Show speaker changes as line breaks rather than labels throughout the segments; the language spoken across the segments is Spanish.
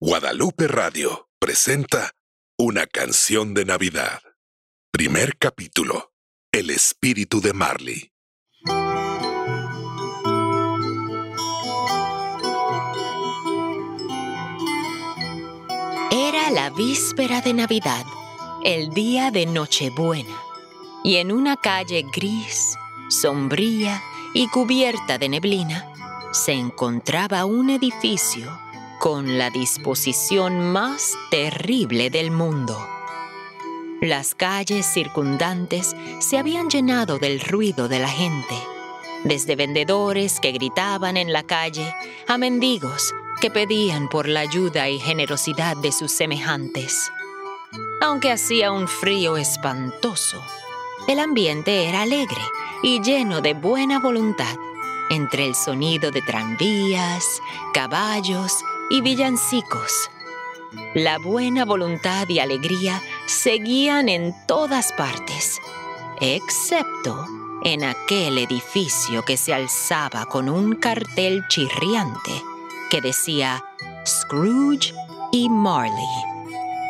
Guadalupe Radio presenta Una canción de Navidad. Primer capítulo. El espíritu de Marley.
Era la víspera de Navidad, el día de Nochebuena, y en una calle gris, sombría y cubierta de neblina, se encontraba un edificio con la disposición más terrible del mundo. Las calles circundantes se habían llenado del ruido de la gente, desde vendedores que gritaban en la calle a mendigos que pedían por la ayuda y generosidad de sus semejantes. Aunque hacía un frío espantoso, el ambiente era alegre y lleno de buena voluntad, entre el sonido de tranvías, caballos y villancicos. La buena voluntad y alegría seguían en todas partes, excepto en aquel edificio que se alzaba con un cartel chirriante que decía Scrooge y Marley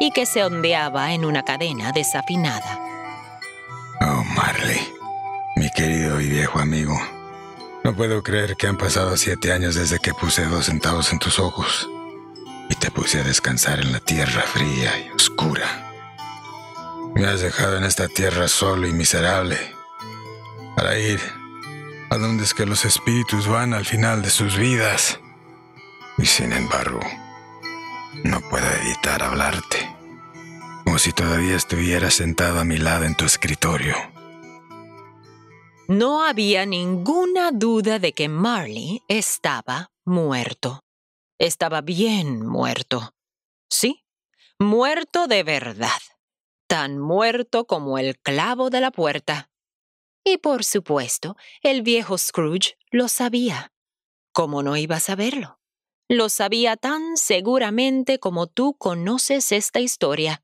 y que se ondeaba en una cadena desafinada.
Oh, Marley, mi querido y viejo amigo. No puedo creer que han pasado siete años desde que puse dos centavos en tus ojos y te puse a descansar en la tierra fría y oscura. Me has dejado en esta tierra solo y miserable para ir a donde es que los espíritus van al final de sus vidas. Y sin embargo, no puedo evitar hablarte, como si todavía estuviera sentado a mi lado en tu escritorio.
No había ninguna duda de que Marley estaba muerto. Estaba bien muerto. Sí, muerto de verdad. Tan muerto como el clavo de la puerta. Y por supuesto, el viejo Scrooge lo sabía. ¿Cómo no iba a saberlo? Lo sabía tan seguramente como tú conoces esta historia.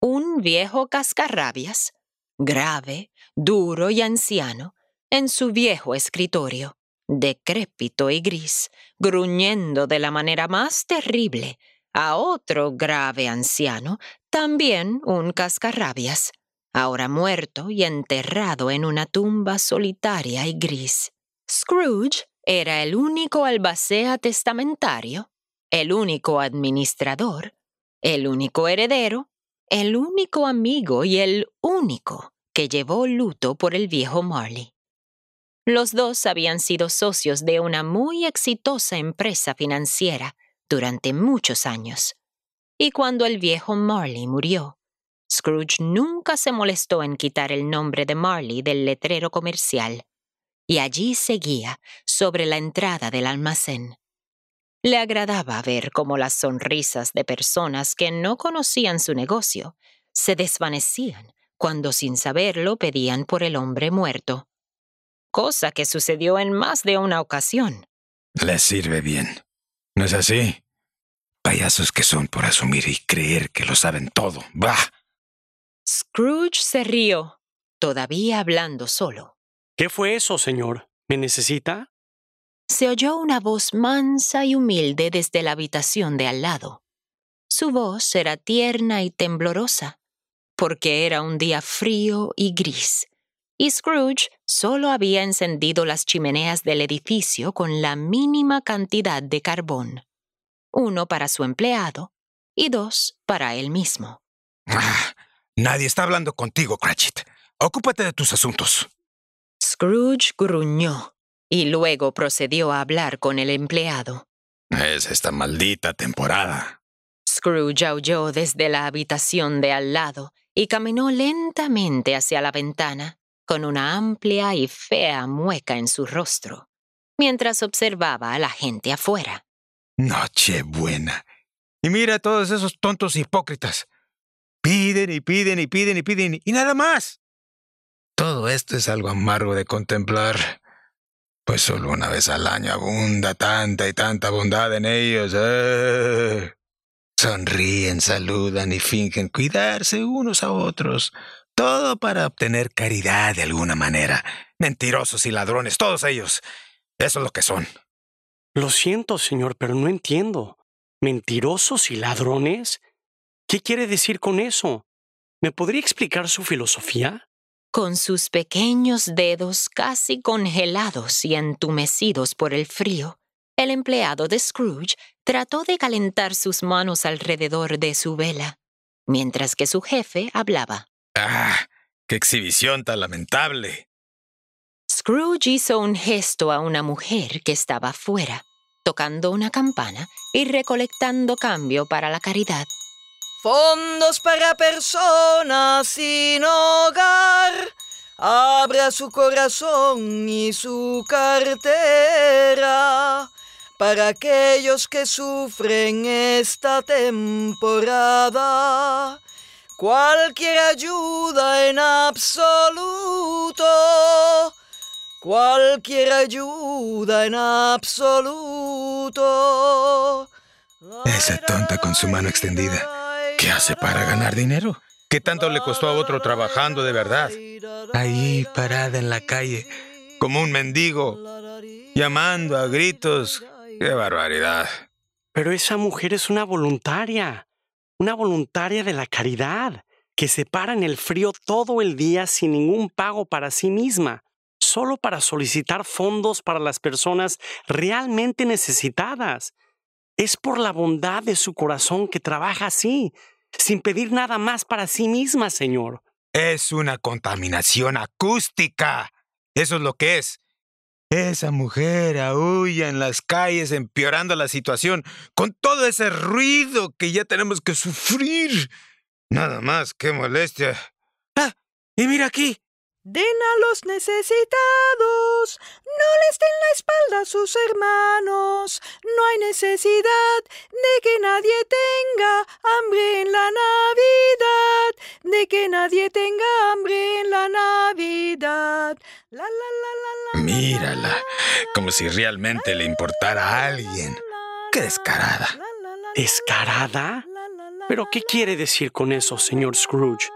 Un viejo cascarrabias, grave, duro y anciano, en su viejo escritorio, decrépito y gris, gruñendo de la manera más terrible a otro grave anciano, también un cascarrabias, ahora muerto y enterrado en una tumba solitaria y gris. Scrooge era el único albacea testamentario, el único administrador, el único heredero, el único amigo y el único que llevó luto por el viejo Marley. Los dos habían sido socios de una muy exitosa empresa financiera durante muchos años. Y cuando el viejo Marley murió, Scrooge nunca se molestó en quitar el nombre de Marley del letrero comercial, y allí seguía sobre la entrada del almacén. Le agradaba ver cómo las sonrisas de personas que no conocían su negocio se desvanecían cuando sin saberlo pedían por el hombre muerto. Cosa que sucedió en más de una ocasión.
Les sirve bien. ¿No es así? Payasos que son por asumir y creer que lo saben todo. ¡Bah!
Scrooge se rió, todavía hablando solo.
¿Qué fue eso, señor? ¿Me necesita?
Se oyó una voz mansa y humilde desde la habitación de al lado. Su voz era tierna y temblorosa, porque era un día frío y gris, y Scrooge solo había encendido las chimeneas del edificio con la mínima cantidad de carbón, uno para su empleado y dos para él mismo.
Ah, nadie está hablando contigo, Cratchit. Ocúpate de tus asuntos.
Scrooge gruñó y luego procedió a hablar con el empleado.
Es esta maldita temporada.
Scrooge aulló desde la habitación de al lado y caminó lentamente hacia la ventana, con una amplia y fea mueca en su rostro, mientras observaba a la gente afuera.
Nochebuena. Y mira a todos esos tontos hipócritas. Piden y piden y piden y piden y nada más. Todo esto es algo amargo de contemplar, pues solo una vez al año abunda tanta y tanta bondad en ellos. ¡Eh! Sonríen, saludan y fingen cuidarse unos a otros. Todo para obtener caridad de alguna manera. Mentirosos y ladrones, todos ellos. Eso es lo que son.
Lo siento, señor, pero no entiendo. ¿Mentirosos y ladrones? ¿Qué quiere decir con eso? ¿Me podría explicar su filosofía?
Con sus pequeños dedos casi congelados y entumecidos por el frío, el empleado de Scrooge trató de calentar sus manos alrededor de su vela, mientras que su jefe hablaba.
¡Ah! ¡Qué exhibición tan lamentable!
Scrooge hizo un gesto a una mujer que estaba afuera, tocando una campana y recolectando cambio para la caridad.
Fondos para personas sin hogar. Abra su corazón y su cartera para aquellos que sufren esta temporada. Cualquier ayuda en absoluto. Cualquier ayuda en absoluto.
Esa tonta con su mano extendida. ¿Qué hace para ganar dinero? ¿Qué tanto le costó a otro trabajando de verdad? Ahí parada en la calle, como un mendigo, llamando a gritos. ¡Qué barbaridad!
Pero esa mujer es una voluntaria, una voluntaria de la caridad, que se para en el frío todo el día sin ningún pago para sí misma, solo para solicitar fondos para las personas realmente necesitadas. Es por la bondad de su corazón que trabaja así, sin pedir nada más para sí misma, Señor.
Es una contaminación acústica. Eso es lo que es. Esa mujer aúlla en las calles empeorando la situación con todo ese ruido que ya tenemos que sufrir. Nada más, qué molestia. Ah, y mira aquí,
Den a los necesitados, no les den la espalda a sus hermanos. No hay necesidad de que nadie tenga hambre en la Navidad, de que nadie tenga hambre en la Navidad. La, la, la, la,
Mírala, como si realmente le importara a alguien. ¡Qué descarada!
¿Descarada? ¿Pero qué quiere decir con eso, señor Scrooge?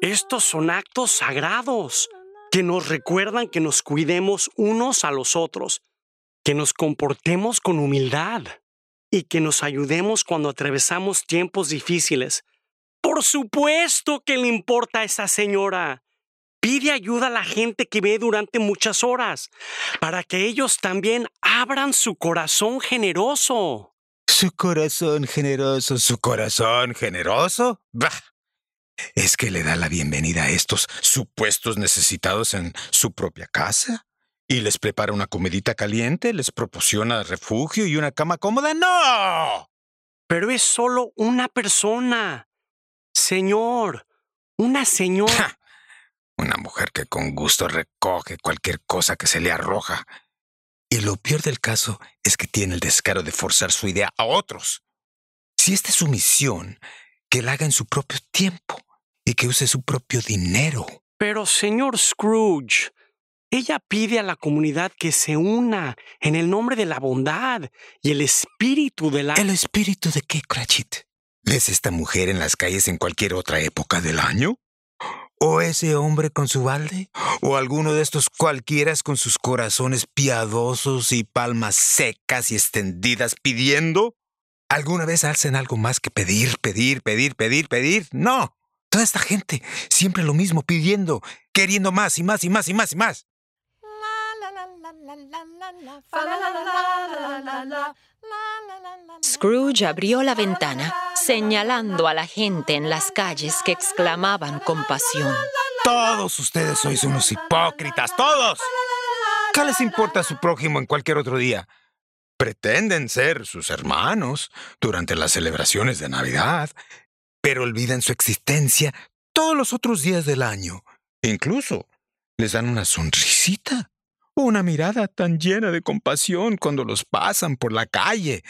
Estos son actos sagrados que nos recuerdan que nos cuidemos unos a los otros, que nos comportemos con humildad y que nos ayudemos cuando atravesamos tiempos difíciles. Por supuesto que le importa a esa señora. Pide ayuda a la gente que ve durante muchas horas, para que ellos también abran su corazón generoso.
Su corazón generoso, su corazón generoso. Bah. ¿Es que le da la bienvenida a estos supuestos necesitados en su propia casa? ¿Y les prepara una comidita caliente? ¿Les proporciona refugio y una cama cómoda? ¡No!
Pero es solo una persona. Señor, una señora.
Una mujer que con gusto recoge cualquier cosa que se le arroja. Y lo peor del caso es que tiene el descaro de forzar su idea a otros. Si esta es su misión, que la haga en su propio tiempo y que use su propio dinero.
Pero, señor Scrooge, ella pide a la comunidad que se una en el nombre de la bondad y el espíritu de la...
¿El espíritu de qué, Cratchit? ¿Es esta mujer en las calles en cualquier otra época del año? ¿O ese hombre con su balde? ¿O alguno de estos cualquieras con sus corazones piadosos y palmas secas y extendidas pidiendo? ¿Alguna vez alcen algo más que pedir, pedir, pedir, pedir, pedir? No. Toda esta gente, siempre lo mismo, pidiendo, queriendo más y más y más y más y más.
Scrooge abrió la ventana, señalando a la gente en las calles que exclamaban con pasión.
Todos ustedes sois unos hipócritas, todos. ¿Qué les importa a su prójimo en cualquier otro día? Pretenden ser sus hermanos durante las celebraciones de Navidad, pero olvidan su existencia todos los otros días del año. Incluso les dan una sonrisita o una mirada tan llena de compasión cuando los pasan por la calle.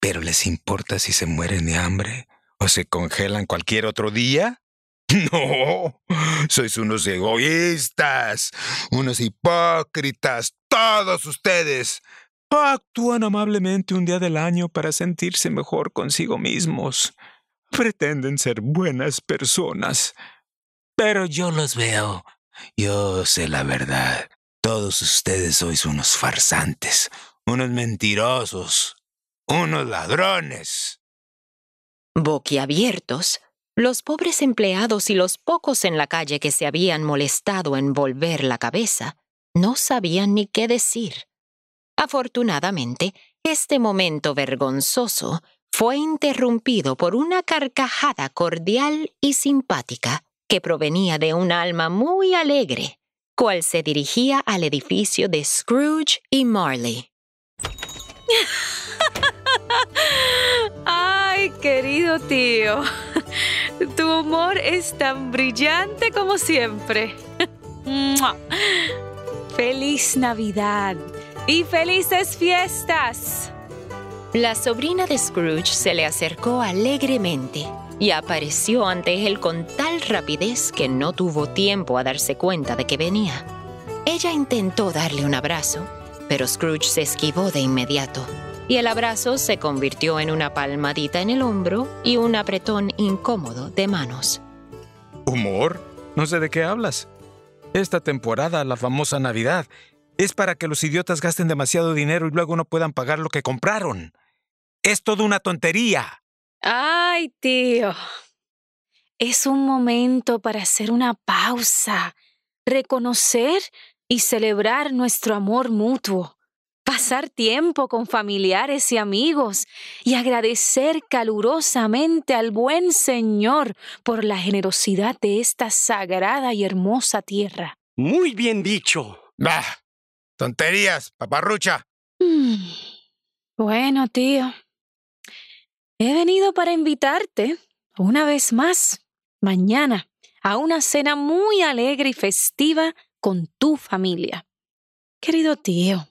Pero les importa si se mueren de hambre o se congelan cualquier otro día. No, sois unos egoístas, unos hipócritas, todos ustedes. Actúan amablemente un día del año para sentirse mejor consigo mismos. Pretenden ser buenas personas. Pero yo los veo. Yo sé la verdad. Todos ustedes sois unos farsantes, unos mentirosos. unos ladrones.
Boquiabiertos, los pobres empleados y los pocos en la calle que se habían molestado en volver la cabeza no sabían ni qué decir. Afortunadamente, este momento vergonzoso fue interrumpido por una carcajada cordial y simpática que provenía de un alma muy alegre, cual se dirigía al edificio de Scrooge y Marley.
Ay, querido tío, tu humor es tan brillante como siempre. Feliz Navidad y felices fiestas.
La sobrina de Scrooge se le acercó alegremente y apareció ante él con tal rapidez que no tuvo tiempo a darse cuenta de que venía. Ella intentó darle un abrazo, pero Scrooge se esquivó de inmediato, y el abrazo se convirtió en una palmadita en el hombro y un apretón incómodo de manos.
¿Humor? No sé de qué hablas. Esta temporada, la famosa Navidad, es para que los idiotas gasten demasiado dinero y luego no puedan pagar lo que compraron. Es toda una tontería.
Ay, tío. Es un momento para hacer una pausa, reconocer y celebrar nuestro amor mutuo, pasar tiempo con familiares y amigos y agradecer calurosamente al buen Señor por la generosidad de esta sagrada y hermosa tierra.
Muy bien dicho.
Bah, tonterías, paparrucha.
Mm. Bueno, tío. He venido para invitarte, una vez más, mañana, a una cena muy alegre y festiva con tu familia. Querido tío,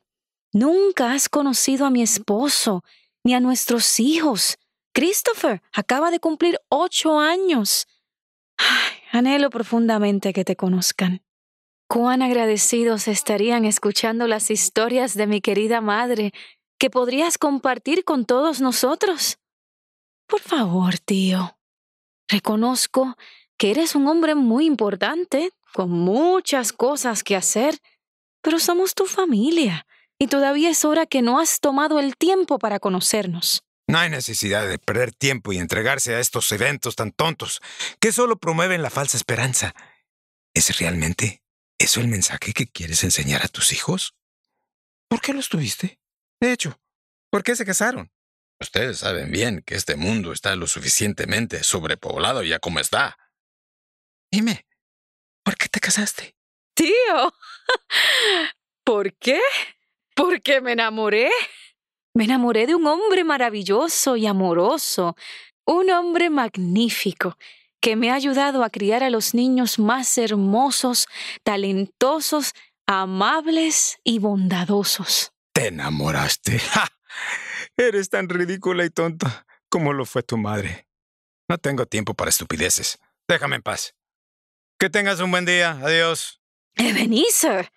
nunca has conocido a mi esposo ni a nuestros hijos. Christopher acaba de cumplir ocho años. Anhelo profundamente que te conozcan. Cuán agradecidos estarían escuchando las historias de mi querida madre que podrías compartir con todos nosotros. Por favor, tío. Reconozco que eres un hombre muy importante, con muchas cosas que hacer, pero somos tu familia y todavía es hora que no has tomado el tiempo para conocernos.
No hay necesidad de perder tiempo y entregarse a estos eventos tan tontos que solo promueven la falsa esperanza. ¿Es realmente eso el mensaje que quieres enseñar a tus hijos? ¿Por qué los tuviste? De hecho, ¿por qué se casaron? Ustedes saben bien que este mundo está lo suficientemente sobrepoblado ya como está. Dime, ¿por qué te casaste?
Tío, ¿por qué? Porque me enamoré. Me enamoré de un hombre maravilloso y amoroso, un hombre magnífico que me ha ayudado a criar a los niños más hermosos, talentosos, amables y bondadosos.
¿Te enamoraste? ¡Ja! Eres tan ridícula y tonta como lo fue tu madre. No tengo tiempo para estupideces. Déjame en paz. Que tengas un buen día. Adiós.
Ebenezer.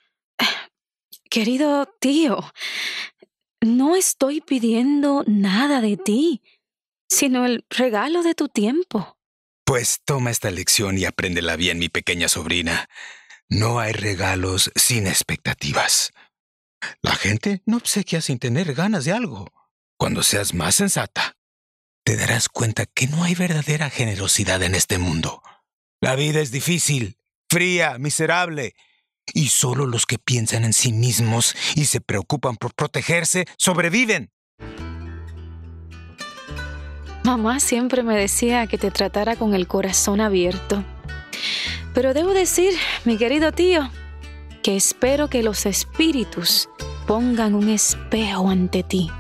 Querido tío, no estoy pidiendo nada de ti, sino el regalo de tu tiempo.
Pues toma esta lección y apréndela bien, mi pequeña sobrina. No hay regalos sin expectativas. La gente no obsequia sin tener ganas de algo. Cuando seas más sensata, te darás cuenta que no hay verdadera generosidad en este mundo. La vida es difícil, fría, miserable, y solo los que piensan en sí mismos y se preocupan por protegerse sobreviven.
Mamá siempre me decía que te tratara con el corazón abierto. Pero debo decir, mi querido tío, que espero que los espíritus pongan un espejo ante ti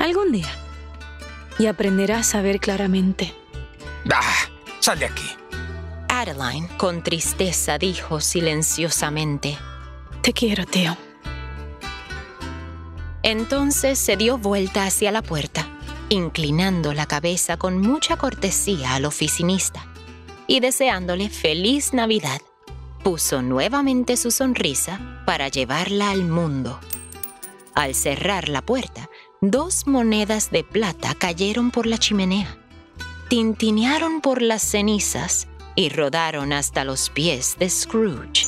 algún día y aprenderás a ver claramente.
¡Ah! ¡Sal de aquí!
Adeline, con tristeza, dijo silenciosamente.
Te quiero, tío.
Entonces se dio vuelta hacia la puerta, inclinando la cabeza con mucha cortesía al oficinista y deseándole feliz Navidad, puso nuevamente su sonrisa para llevarla al mundo. Al cerrar la puerta, dos monedas de plata cayeron por la chimenea, tintinearon por las cenizas y rodaron hasta los pies de Scrooge.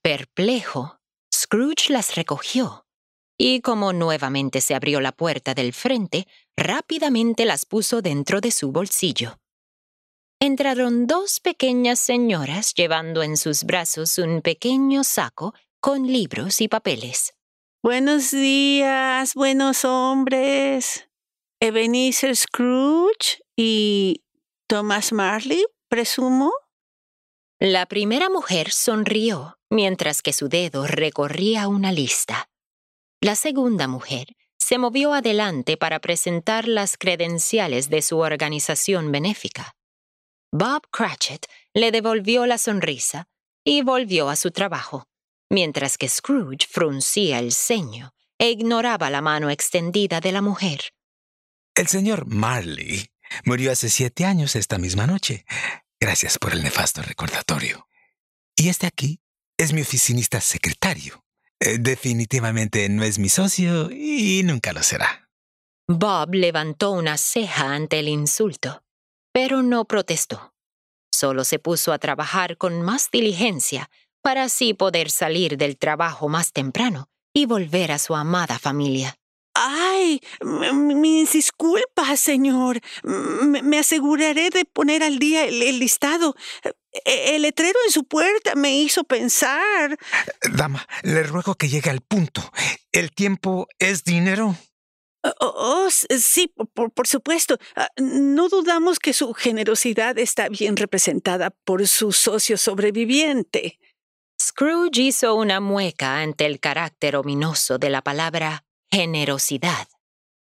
Perplejo, Scrooge las recogió y como nuevamente se abrió la puerta del frente, rápidamente las puso dentro de su bolsillo. Entraron dos pequeñas señoras llevando en sus brazos un pequeño saco con libros y papeles.
Buenos días, buenos hombres. Ebenezer Scrooge y Thomas Marley, presumo.
La primera mujer sonrió mientras que su dedo recorría una lista. La segunda mujer se movió adelante para presentar las credenciales de su organización benéfica. Bob Cratchit le devolvió la sonrisa y volvió a su trabajo, mientras que Scrooge fruncía el ceño e ignoraba la mano extendida de la mujer.
El señor Marley murió hace siete años esta misma noche. Gracias por el nefasto recordatorio. Y este aquí es mi oficinista secretario. Eh, definitivamente no es mi socio y nunca lo será.
Bob levantó una ceja ante el insulto pero no protestó. Solo se puso a trabajar con más diligencia para así poder salir del trabajo más temprano y volver a su amada familia.
Ay, mis disculpas, señor. me aseguraré de poner al día el, listado. E, el letrero en su puerta me hizo pensar.
Dama, le ruego que llegue al punto. ¿El tiempo es dinero?
Oh, oh sí, por, supuesto. Ah, no dudamos que su generosidad está bien representada por su socio sobreviviente.
Scrooge hizo una mueca ante el carácter ominoso de la palabra generosidad.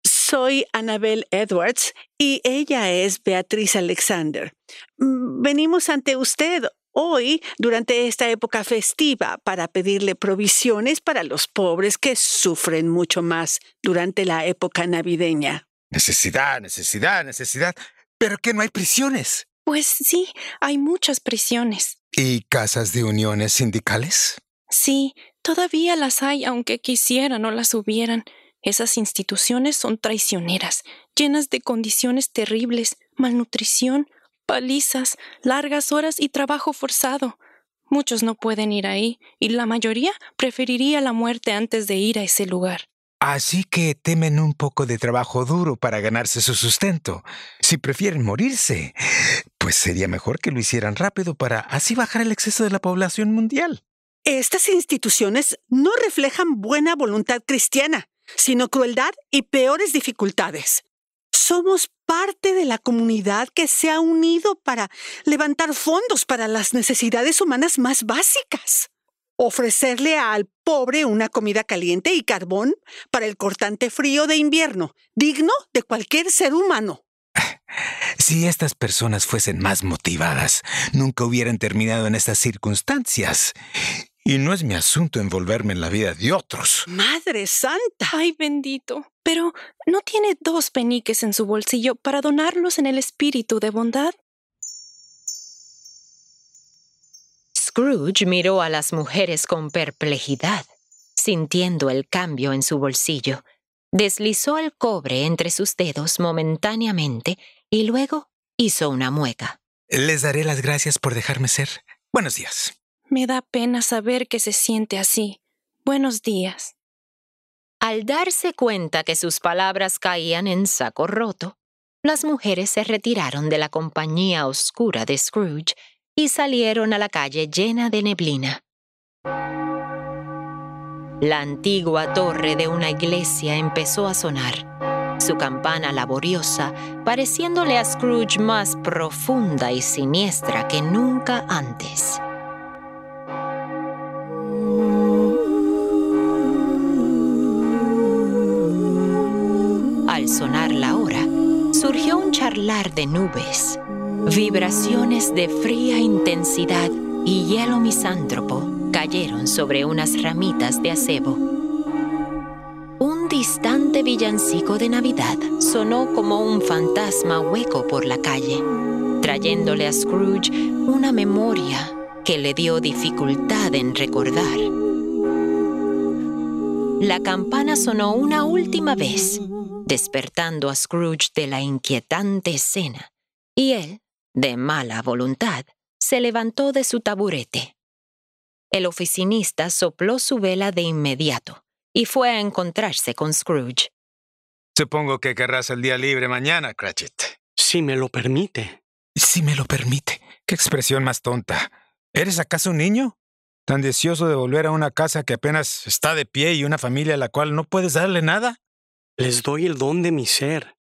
Soy Annabel Edwards y ella es Beatriz Alexander. Mm, venimos ante usted, hoy durante esta época festiva para pedirle provisiones para los pobres que sufren mucho más durante la época navideña.
Necesidad, necesidad, necesidad. ¿Pero que no hay prisiones?
Pues sí, hay muchas prisiones.
¿Y casas de uniones sindicales?
Sí, todavía las hay, aunque quisieran o las hubieran. Esas instituciones son traicioneras, llenas de condiciones terribles, malnutrición, palizas, largas horas y trabajo forzado. Muchos no pueden ir ahí, y la mayoría preferiría la muerte antes de ir a ese lugar.
Así que temen un poco de trabajo duro para ganarse su sustento. Si prefieren morirse, pues sería mejor que lo hicieran rápido para así bajar el exceso de la población mundial.
Estas instituciones no reflejan buena voluntad cristiana, sino crueldad y peores dificultades. Somos parte de la comunidad que se ha unido para levantar fondos para las necesidades humanas más básicas. Ofrecerle al pobre una comida caliente y carbón para el cortante frío de invierno, digno de cualquier ser humano.
Si estas personas fuesen más motivadas, nunca hubieran terminado en estas circunstancias. Y no es mi asunto envolverme en la vida de otros.
Madre Santa.
Ay, bendito. Pero, ¿no tiene dos peniques en su bolsillo para donarlos en el espíritu de bondad?
Scrooge miró a las mujeres con perplejidad, sintiendo el cambio en su bolsillo. Deslizó el cobre entre sus dedos momentáneamente y luego hizo una mueca.
Les daré las gracias por dejarme ser. Buenos días.
Me da pena saber que se siente así. Buenos días.
Al darse cuenta que sus palabras caían en saco roto, las mujeres se retiraron de la compañía oscura de Scrooge y salieron a la calle llena de neblina. La antigua torre de una iglesia empezó a sonar, su campana laboriosa pareciéndole a Scrooge más profunda y siniestra que nunca antes. Al sonar la hora, surgió un charlar de nubes, vibraciones de fría intensidad y hielo misántropo cayeron sobre unas ramitas de acebo. Un distante villancico de Navidad sonó como un fantasma hueco por la calle, trayéndole a Scrooge una memoria que le dio dificultad en recordar. La campana sonó una última vez, despertando a Scrooge de la inquietante escena, y él, de mala voluntad, se levantó de su taburete. El oficinista sopló su vela de inmediato y fue a encontrarse con Scrooge.
Supongo que querrás el día libre mañana, Cratchit.
Si me lo permite.
Si me lo permite. Qué expresión más tonta. ¿Eres acaso un niño? ¿Tan deseoso de volver a una casa que apenas está de pie y una familia a la cual no puedes darle nada?
Les doy el don de mi ser,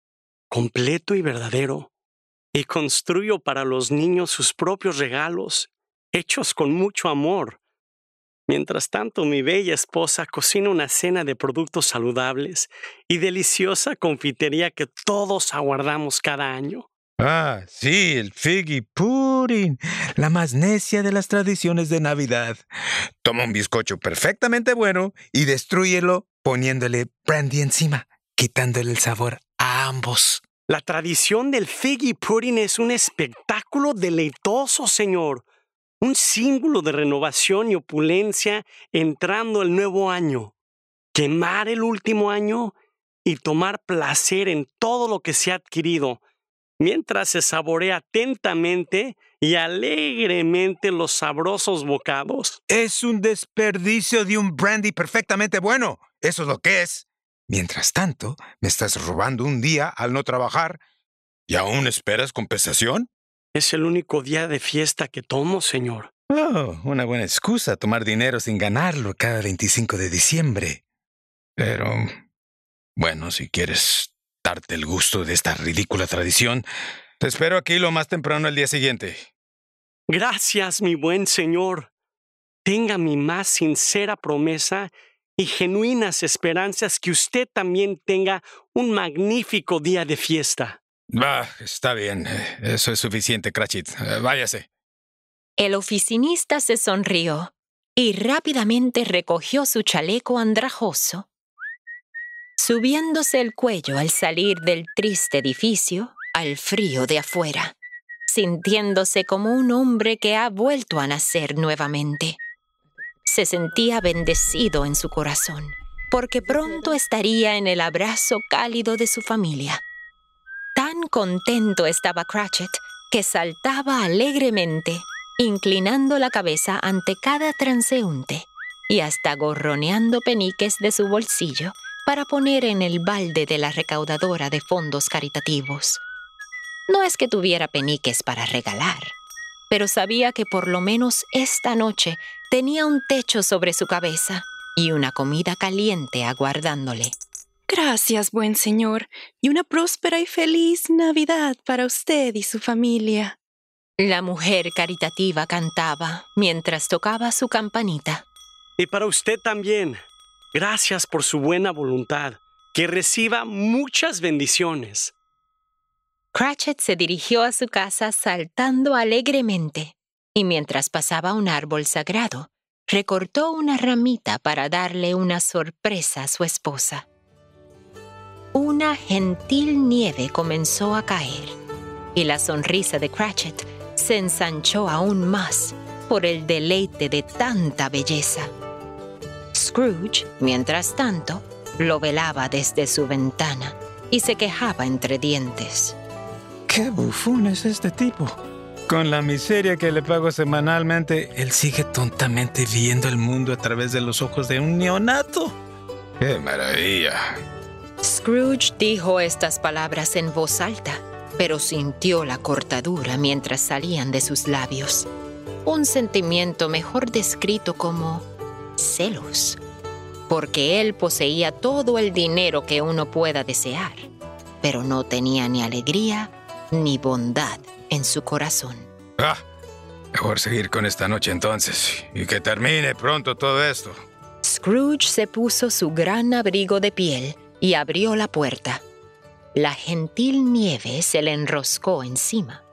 completo y verdadero, y construyo para los niños sus propios regalos, hechos con mucho amor. Mientras tanto, mi bella esposa cocina una cena de productos saludables y deliciosa confitería que todos aguardamos cada año.
Ah, sí, el figgy pudding, la más necia de las tradiciones de Navidad. Toma un bizcocho perfectamente bueno y destrúyelo poniéndole brandy encima, quitándole el sabor a ambos.
La tradición del figgy pudding es un espectáculo deleitoso, señor un símbolo de renovación y opulencia entrando el nuevo año. Quemar el último año y tomar placer en todo lo que se ha adquirido, mientras se saborea atentamente y alegremente los sabrosos bocados.
Es un desperdicio de un brandy perfectamente bueno. Eso es lo que es. Mientras tanto, me estás robando un día al no trabajar. ¿Y aún esperas compensación?
Es el único día de fiesta que tomo, señor.
Oh, una buena excusa tomar dinero sin ganarlo cada 25 de diciembre. Pero, bueno, si quieres darte el gusto de esta ridícula tradición, te espero aquí lo más temprano el día siguiente.
Gracias, mi buen señor. Tenga mi más sincera promesa y genuinas esperanzas que usted también tenga un magnífico día de fiesta.
Va, está bien. Eso es suficiente, Cratchit. Váyase.
El oficinista se sonrió y rápidamente recogió su chaleco andrajoso. Subiéndose el cuello al salir del triste edificio, al frío de afuera, sintiéndose como un hombre que ha vuelto a nacer nuevamente. Se sentía bendecido en su corazón, porque pronto estaría en el abrazo cálido de su familia. Tan contento estaba Cratchit que saltaba alegremente, inclinando la cabeza ante cada transeúnte y hasta gorroneando peniques de su bolsillo para poner en el balde de la recaudadora de fondos caritativos. No es que tuviera peniques para regalar, pero sabía que por lo menos esta noche tenía un techo sobre su cabeza y una comida caliente aguardándole.
Gracias, buen señor, y una próspera y feliz Navidad para usted y su familia.
La mujer caritativa cantaba mientras tocaba su campanita.
Y para usted también. Gracias por su buena voluntad. Que reciba muchas bendiciones.
Cratchit se dirigió a su casa saltando alegremente, y mientras pasaba un árbol sagrado, recortó una ramita para darle una sorpresa a su esposa una gentil nieve comenzó a caer y la sonrisa de Cratchit se ensanchó aún más por el deleite de tanta belleza. Scrooge, mientras tanto, lo velaba desde su ventana y se quejaba entre dientes.
¡Qué bufón es este tipo! Con la miseria que le pago semanalmente, él sigue tontamente viendo el mundo a través de los ojos de un neonato. ¡Qué maravilla!
Scrooge dijo estas palabras en voz alta, pero sintió la cortadura mientras salían de sus labios. Un sentimiento mejor descrito como celos, porque él poseía todo el dinero que uno pueda desear, pero no tenía ni alegría ni bondad en su corazón.
Ah, mejor seguir con esta noche entonces y que termine pronto todo esto.
Scrooge se puso su gran abrigo de piel y abrió la puerta. La gentil nieve se le enroscó encima,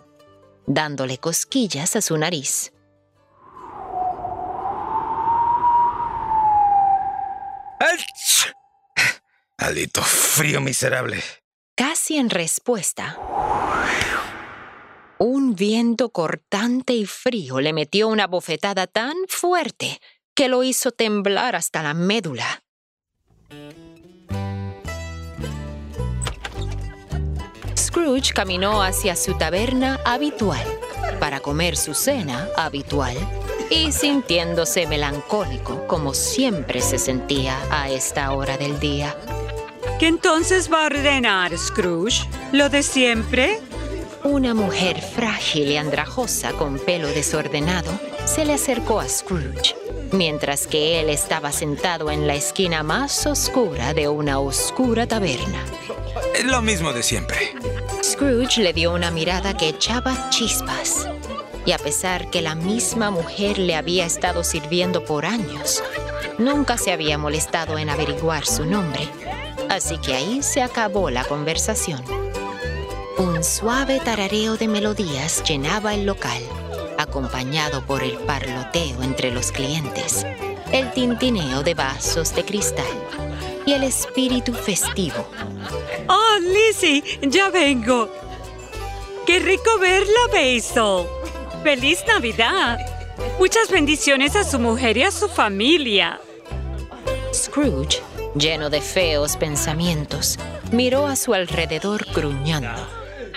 dándole cosquillas a su nariz.
Maldito frío miserable.
Casi en respuesta, un viento cortante y frío le metió una bofetada tan fuerte que lo hizo temblar hasta la médula. Scrooge caminó hacia su taberna habitual para comer su cena habitual y sintiéndose melancólico como siempre se sentía a esta hora del día.
¿Qué entonces va a ordenar, Scrooge? ¿Lo de siempre?
Una mujer frágil y andrajosa con pelo desordenado se le acercó a Scrooge, mientras que él estaba sentado en la esquina más oscura de una oscura taberna.
Lo mismo de siempre.
Scrooge le dio una mirada que echaba chispas. Y a pesar que la misma mujer le había estado sirviendo por años, nunca se había molestado en averiguar su nombre. Así que ahí se acabó la conversación. Un suave tarareo de melodías llenaba el local, acompañado por el parloteo entre los clientes, el tintineo de vasos de cristal y el espíritu festivo.
¡Oh, Lizzie! ¡Ya vengo! ¡Qué rico verla, Basil! ¡Feliz Navidad! Muchas bendiciones a su mujer y a su familia.
Scrooge, lleno de feos pensamientos, miró a su alrededor gruñendo.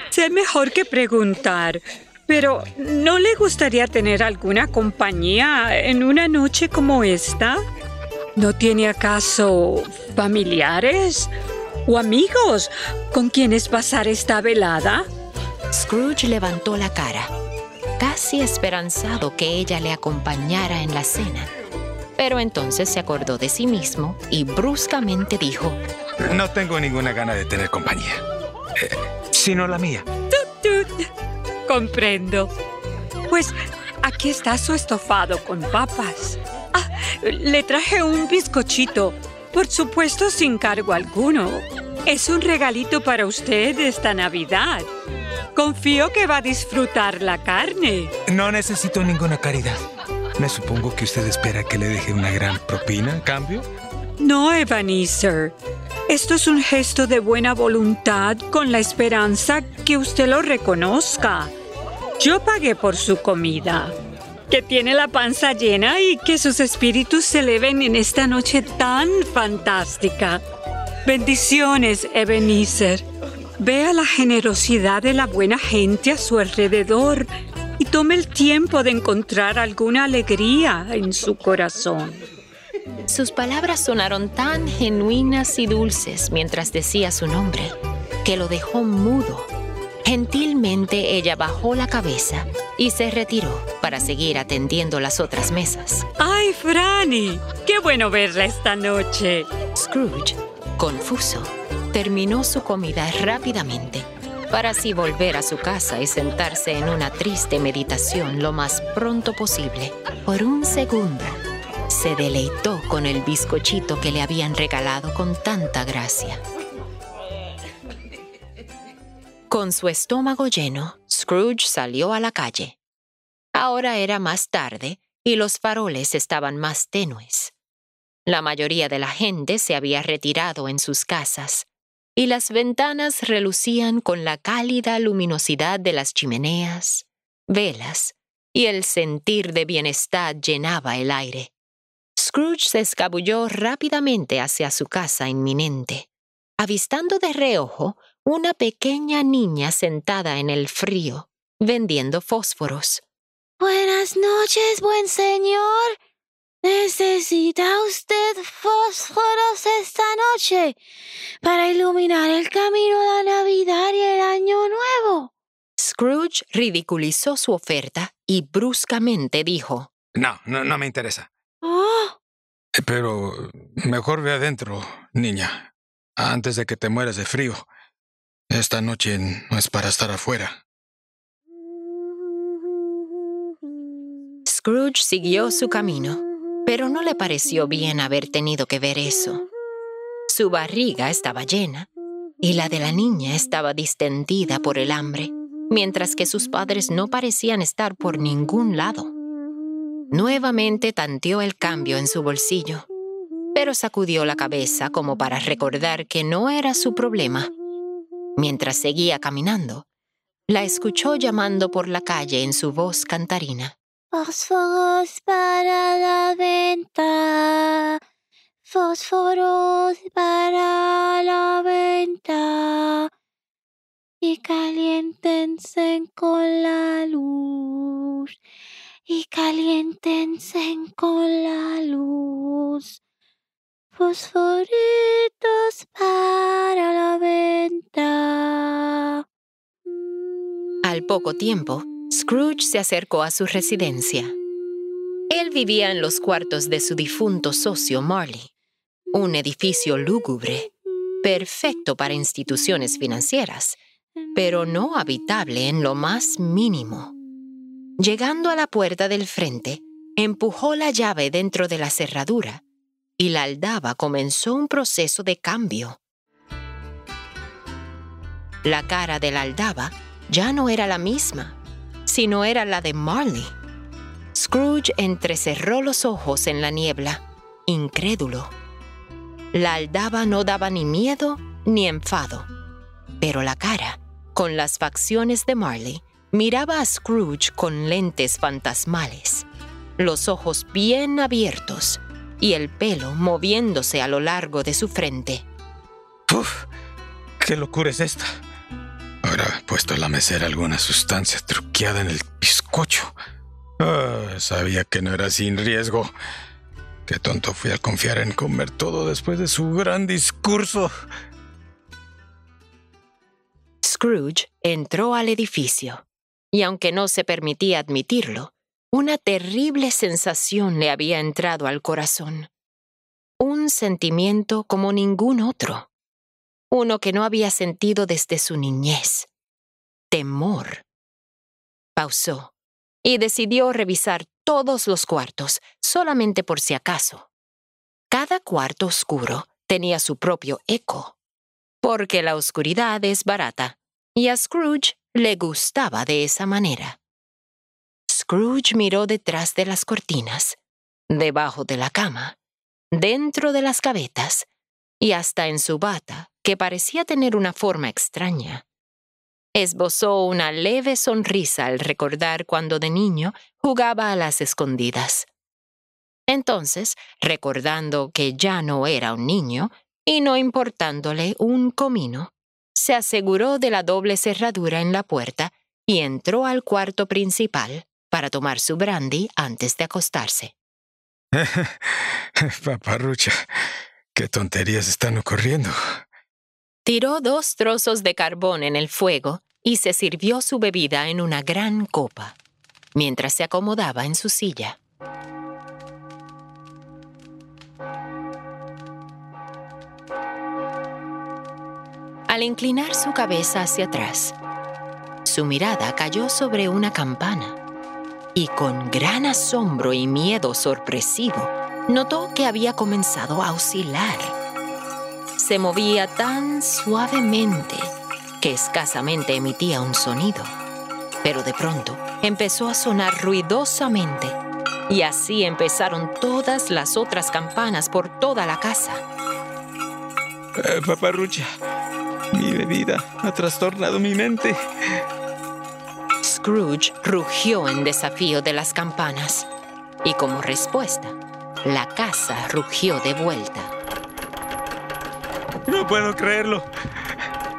Sé mejor que preguntar, pero ¿no le gustaría tener alguna compañía en una noche como esta? ¿No tiene acaso familiares o amigos con quienes pasar esta velada?
Scrooge levantó la cara, casi esperanzado que ella le acompañara en la cena. Pero entonces se acordó de sí mismo y bruscamente dijo,
No tengo ninguna gana de tener compañía. Eh, sino la mía.
Tut, tut. Comprendo. Pues aquí está su estofado con papas. Ah, le traje un bizcochito, por supuesto sin cargo alguno. Es un regalito para usted esta Navidad. Confío que va a disfrutar la carne.
No necesito ninguna caridad. Me supongo que usted espera que le deje una gran propina a cambio.
No, Ebenezer. Esto es un gesto de buena voluntad con la esperanza que usted lo reconozca. Yo pagué por su comida, que tiene la panza llena y que sus espíritus se eleven en esta noche tan fantástica. Bendiciones, Ebenezer. Vea la generosidad de la buena gente a su alrededor y tome el tiempo de encontrar alguna alegría en su corazón.
Sus palabras sonaron tan genuinas y dulces mientras decía su nombre, que lo dejó mudo. Gentilmente ella bajó la cabeza y se retiró para seguir atendiendo las otras mesas.
¡Ay, Franny! ¡Qué bueno verla esta noche!
Scrooge, confuso, terminó su comida rápidamente para así volver a su casa y sentarse en una triste meditación lo más pronto posible. Por un segundo, se deleitó con el bizcochito que le habían regalado con tanta gracia. Con su estómago lleno, Scrooge salió a la calle. Ahora era más tarde y los faroles estaban más tenues. La mayoría de la gente se había retirado en sus casas y las ventanas relucían con la cálida luminosidad de las chimeneas, velas y el sentir de bienestar llenaba el aire. Scrooge se escabulló rápidamente hacia su casa inminente, avistando de reojo una pequeña niña sentada en el frío, vendiendo fósforos.
Buenas noches, buen señor. ¿Necesita usted fósforos esta noche para iluminar el camino de la Navidad y el Año Nuevo?
Scrooge ridiculizó su oferta y bruscamente dijo,
No, no, no me interesa.
Oh,
Eh, Pero mejor ve adentro, niña, antes de que te mueras de frío. Esta noche no es para estar afuera.
Scrooge siguió su camino, pero no le pareció bien haber tenido que ver eso. Su barriga estaba llena y la de la niña estaba distendida por el hambre, mientras que sus padres no parecían estar por ningún lado. Nuevamente tanteó el cambio en su bolsillo, pero sacudió la cabeza como para recordar que no era su problema. Mientras seguía caminando, la escuchó llamando por la calle en su voz cantarina.
Fósforos para la venta. Fósforos para la venta. Y caliéntense con la luz. y caliéntense con la luz. Fosforitos para la venta.
Al poco tiempo, Scrooge se acercó a su residencia. Él vivía en los cuartos de su difunto socio Marley, un edificio lúgubre, perfecto para instituciones financieras, pero no habitable en lo más mínimo. Llegando a la puerta del frente, empujó la llave dentro de la cerradura y la aldaba comenzó un proceso de cambio. La cara de la aldaba ya no era la misma, sino era la de Marley. Scrooge entrecerró los ojos en la niebla, incrédulo. La aldaba no daba ni miedo ni enfado, pero la cara, con las facciones de Marley, miraba a Scrooge con lentes fantasmales, los ojos bien abiertos y el pelo moviéndose a lo largo de su frente.
¡Uf! ¿Qué locura es esta? Habrá puesto a la mesera alguna sustancia truqueada en el bizcocho. Ah, sabía que no era sin riesgo. Qué tonto fui al confiar en comer todo después de su gran discurso.
Scrooge entró al edificio y aunque no se permitía admitirlo, una terrible sensación le había entrado al corazón. Un sentimiento como ningún otro. Uno que no había sentido desde su niñez. Temor. Pausó y decidió revisar todos los cuartos, solamente por si acaso. Cada cuarto oscuro tenía su propio eco, porque la oscuridad es barata, y a Scrooge le gustaba de esa manera. Scrooge miró detrás de las cortinas, debajo de la cama, dentro de las gavetas y hasta en su bata, que parecía tener una forma extraña. Esbozó una leve sonrisa al recordar cuando de niño jugaba a las escondidas. Entonces, recordando que ya no era un niño y no importándole un comino, se aseguró de la doble cerradura en la puerta y entró al cuarto principal, para tomar su brandy antes de acostarse.
Paparrucha, qué tonterías están ocurriendo.
Tiró dos trozos de carbón en el fuego y se sirvió su bebida en una gran copa, mientras se acomodaba en su silla. Al inclinar su cabeza hacia atrás, su mirada cayó sobre una campana y con gran asombro y miedo sorpresivo, notó que había comenzado a oscilar. Se movía tan suavemente que escasamente emitía un sonido, pero de pronto empezó a sonar ruidosamente y así empezaron todas las otras campanas por toda la casa.
Eh, paparrucha, mi bebida ha trastornado mi mente.
Scrooge rugió en desafío de las campanas y como respuesta, la casa rugió de vuelta.
No puedo creerlo.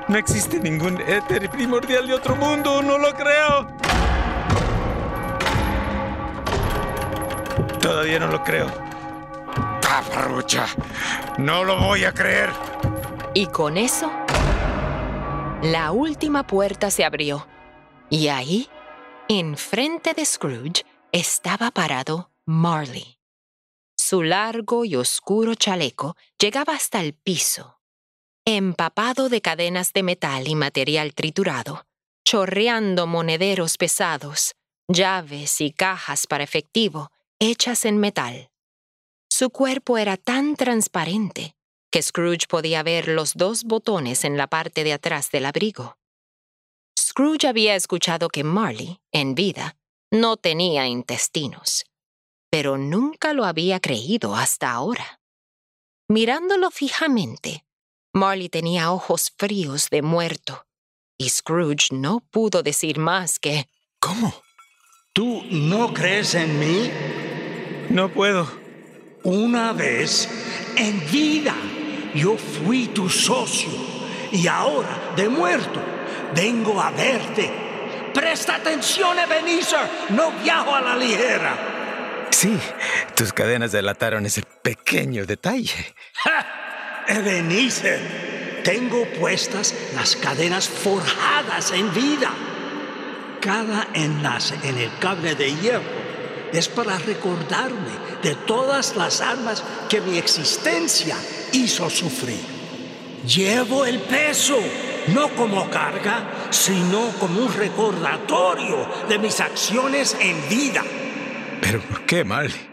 No existe ningún éter primordial de otro mundo, no lo creo. Todavía no lo creo. Paparrucha, no lo voy a creer.
Y con eso, la última puerta se abrió. Y ahí Enfrente de Scrooge estaba parado Marley. Su largo y oscuro chaleco llegaba hasta el piso, empapado de cadenas de metal y material triturado, chorreando monederos pesados, llaves y cajas para efectivo hechas en metal. Su cuerpo era tan transparente que Scrooge podía ver los dos botones en la parte de atrás del abrigo. Scrooge había escuchado que Marley, en vida, no tenía intestinos, pero nunca lo había creído hasta ahora. Mirándolo fijamente, Marley tenía ojos fríos de muerto, y Scrooge no pudo decir más que
¿Cómo?
¿Tú no crees en mí?
No puedo.
Una vez, en vida, yo fui tu socio y ahora, de muerto, vengo a verte Presta atención, Ebenezer. No viajo a la ligera.
Sí, tus cadenas delataron ese pequeño detalle.
¡Ja! Ebenezer, tengo puestas las cadenas forjadas en vida. Cada enlace en el cable de hierro es para recordarme de todas las armas que mi existencia hizo sufrir. Llevo el peso, no como carga, sino como un recordatorio de mis acciones en vida.
¿Pero por qué, Marley?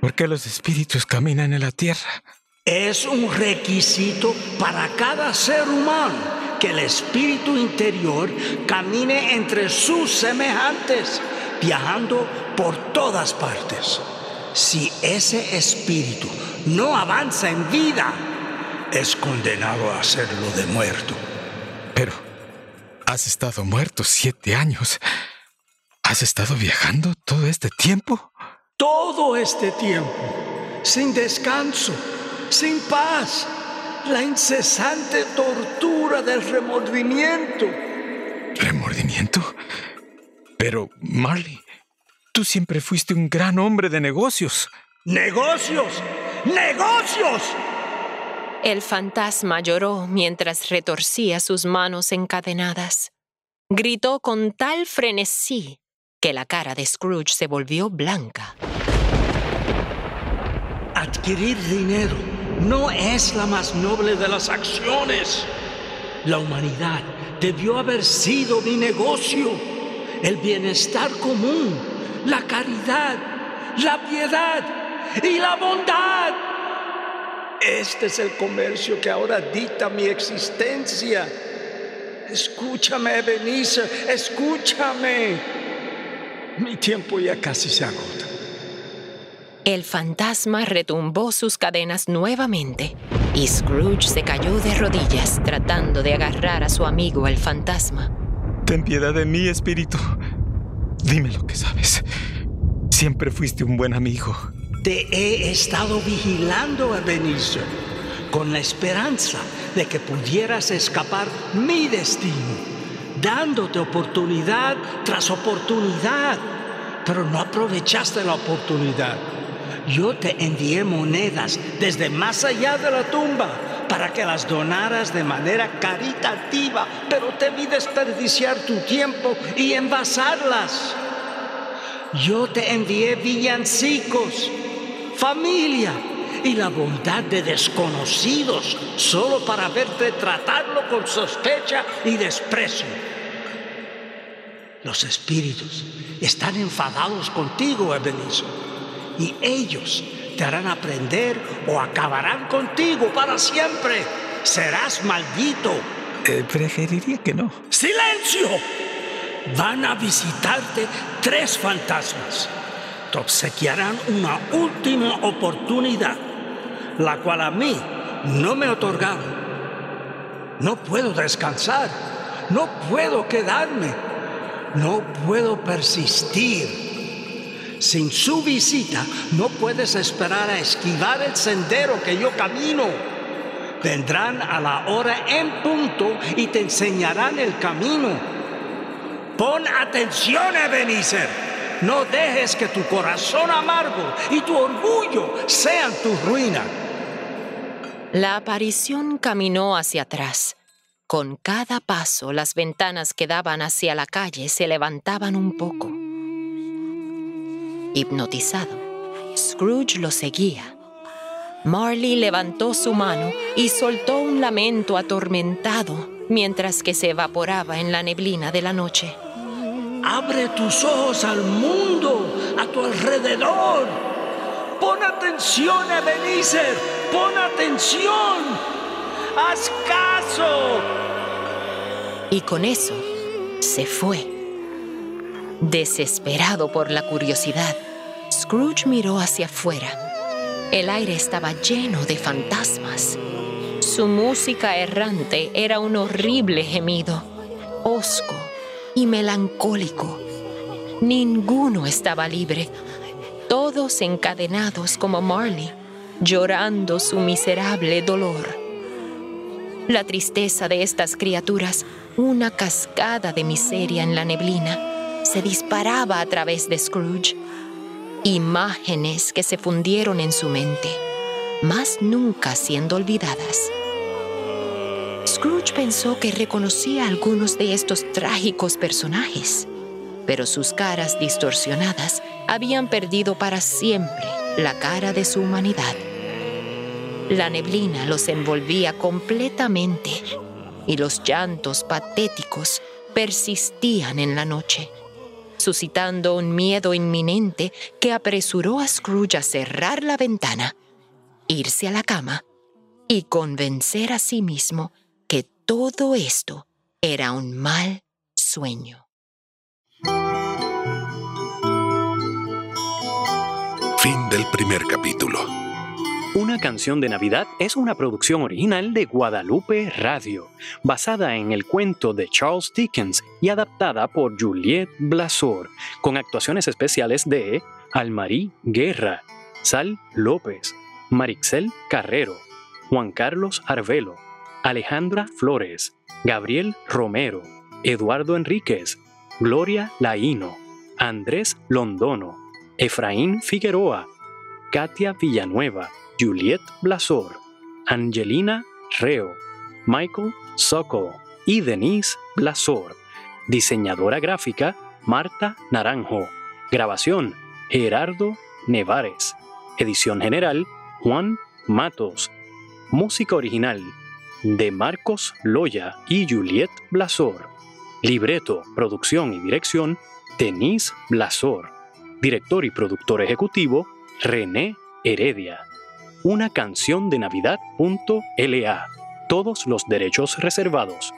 ¿Por qué los espíritus caminan en la tierra?
Es un requisito para cada ser humano que el espíritu interior camine entre sus semejantes, viajando por todas partes. Si ese espíritu no avanza en vida, es condenado a hacerlo de muerto.
Pero has estado muerto siete años. ¿Has estado viajando todo este tiempo?
Todo este tiempo, sin descanso, sin paz, la incesante tortura del remordimiento.
¿Remordimiento? Pero, Marley, tú siempre fuiste un gran hombre de negocios.
¡Negocios! ¡Negocios!
El fantasma lloró mientras retorcía sus manos encadenadas. Gritó con tal frenesí que la cara de Scrooge se volvió blanca.
Adquirir dinero no es la más noble de las acciones. La humanidad debió haber sido mi negocio. El bienestar común, la caridad, la piedad y la bondad. Este es el comercio que ahora dicta mi existencia. Escúchame, Ebenezer, escúchame. Mi tiempo ya casi se agota.
El fantasma retumbó sus cadenas nuevamente y Scrooge se cayó de rodillas tratando de agarrar a su amigo el fantasma.
Ten piedad de mí, espíritu. Dime lo que sabes. Siempre fuiste un buen amigo.
Te he estado vigilando, Ebenezer, con la esperanza de que pudieras escapar mi destino, dándote oportunidad tras oportunidad, pero no aprovechaste la oportunidad. Yo te envié monedas desde más allá de la tumba para que las donaras de manera caritativa, pero te vi desperdiciar tu tiempo y envasarlas. Yo te envié villancicos, familia y la bondad de desconocidos solo para verte tratarlo con sospecha y desprecio. Los espíritus están enfadados contigo, Ebenezer, y ellos te harán aprender o acabarán contigo para siempre. Serás maldito.
Eh, preferiría que no.
¡Silencio! Van a visitarte tres fantasmas. Te obsequiarán una última oportunidad, la cual a mí no me otorgaron. No puedo descansar, no puedo quedarme, no puedo persistir. Sin su visita no puedes esperar a esquivar el sendero que yo camino. Vendrán a la hora en punto y te enseñarán el camino. Pon atención, Ebenezer. No dejes que tu corazón amargo y tu orgullo sean tu ruina.
La aparición caminó hacia atrás. Con cada paso las ventanas que daban hacia la calle se levantaban un poco. Hipnotizado, Scrooge lo seguía. Marley levantó su mano y soltó un lamento atormentado mientras que se evaporaba en la neblina de la noche.
Abre tus ojos al mundo a tu alrededor. Pon atención, Ebenezer. Pon atención. Haz caso.
Y con eso se fue. Desesperado por la curiosidad, Scrooge miró hacia afuera. El aire estaba lleno de fantasmas. Su música errante era un horrible gemido, hosco y melancólico. Ninguno estaba libre, todos encadenados como Marley, llorando su miserable dolor. La tristeza de estas criaturas, una cascada de miseria en la neblina, se disparaba a través de Scrooge. Imágenes que se fundieron en su mente, más nunca siendo olvidadas. Scrooge pensó que reconocía a algunos de estos trágicos personajes, pero sus caras distorsionadas habían perdido para siempre la cara de su humanidad. La neblina los envolvía completamente y los llantos patéticos persistían en la noche, suscitando un miedo inminente que apresuró a Scrooge a cerrar la ventana, irse a la cama y convencer a sí mismo que todo esto era un mal sueño.
Fin del primer capítulo.
Una canción de Navidad es una producción original de Guadalupe Radio, basada en el cuento de Charles Dickens y adaptada por Juliette Blasor, con actuaciones especiales de Almarí Guerra, Sal López, Marixel Carrero, Juan Carlos Arvelo, Alejandra Flores, Gabriel Romero, Eduardo Enríquez, Gloria Laíno, Andrés Londono, Efraín Figueroa, Katia Villanueva, Juliet Blasor, Angelina Reo, Michael Sokol y Denise Blasor. Diseñadora gráfica Marta Naranjo. Grabación Gerardo Nevares. Edición general Juan Matos. Música original de Marcos Loya y Juliet Blasor. Libreto, producción y dirección Denise Blasor. Director y productor ejecutivo René Heredia. Una canción de Navidad.la. Todos los derechos reservados.